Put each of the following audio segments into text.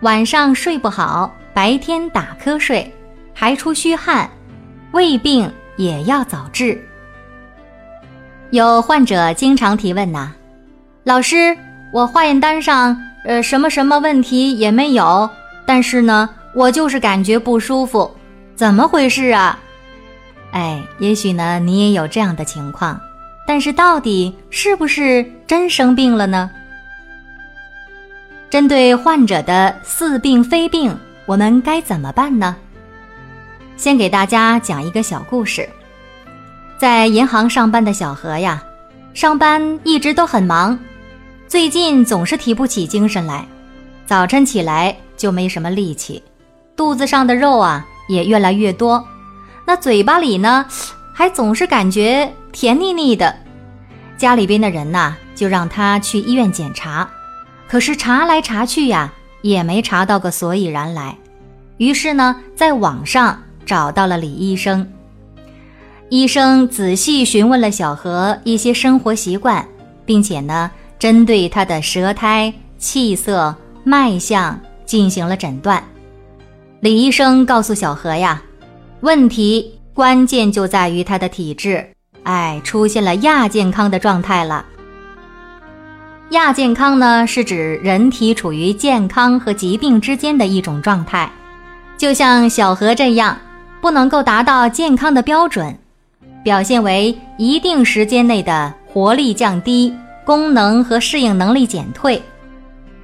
晚上睡不好，白天打瞌睡，还出虚汗，胃病也要早治。有患者经常提问呐，老师，我化验单上呃什么什么问题也没有，但是呢，我就是感觉不舒服，怎么回事啊？哎，也许呢你也有这样的情况，但是到底是不是真生病了呢？针对患者的似病非病，我们该怎么办呢？先给大家讲一个小故事。在银行上班的小何呀，上班一直都很忙，最近总是提不起精神来，早晨起来就没什么力气，肚子上的肉啊也越来越多，那嘴巴里呢，还总是感觉甜腻腻的。家里边的人呐，就让他去医院检查。可是查来查去呀，也没查到个所以然来。于是呢，在网上找到了李医生。医生仔细询问了小何一些生活习惯，并且呢，针对他的舌苔、气色、脉象进行了诊断。李医生告诉小何呀，问题关键就在于他的体质，哎，出现了亚健康的状态了。亚健康呢，是指人体处于健康和疾病之间的一种状态，就像小何这样，不能够达到健康的标准，表现为一定时间内的活力降低、功能和适应能力减退，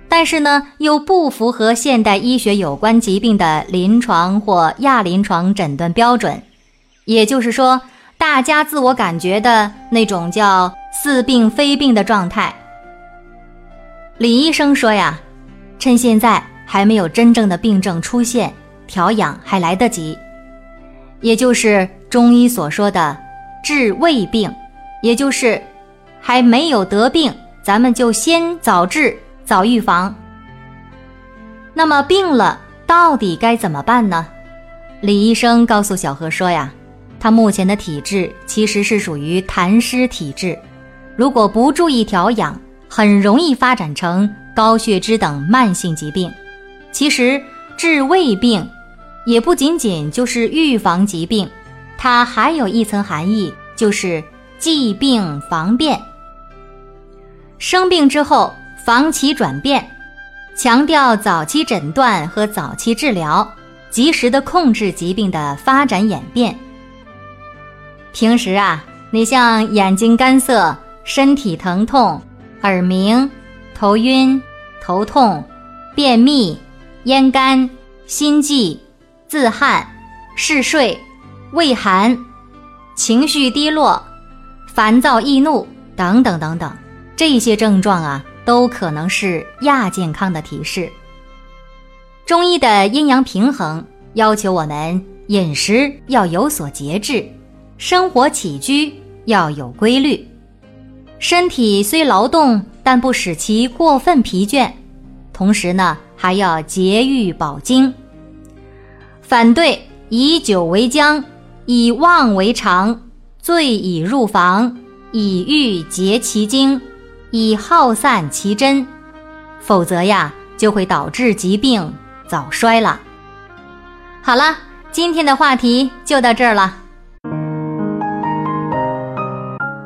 但是呢，又不符合现代医学有关疾病的临床或亚临床诊断标准，也就是说，大家自我感觉的那种叫似病非病的状态。李医生说呀，趁现在还没有真正的病症出现，调养还来得及，也就是中医所说的治未病，也就是还没有得病，咱们就先早治早预防。那么病了到底该怎么办呢？李医生告诉小何说呀，他目前的体质其实是属于痰湿体质，如果不注意调养。很容易发展成高血脂等慢性疾病。其实治胃病，也不仅仅就是预防疾病，它还有一层含义，就是治病防变。生病之后防其转变，强调早期诊断和早期治疗，及时的控制疾病的发展演变。平时啊，你像眼睛干涩、身体疼痛。耳鸣、头晕、头痛、便秘、咽干、心悸、自汗、嗜睡、畏寒、情绪低落、烦躁易怒等等等等，这些症状啊，都可能是亚健康的提示。中医的阴阳平衡要求我们饮食要有所节制，生活起居要有规律。身体虽劳动，但不使其过分疲倦。同时呢，还要节欲保精。反对以酒为浆，以妄为常，醉以入房，以欲竭其精，以耗散其真。否则呀，就会导致疾病早衰了。好了，今天的话题就到这儿了。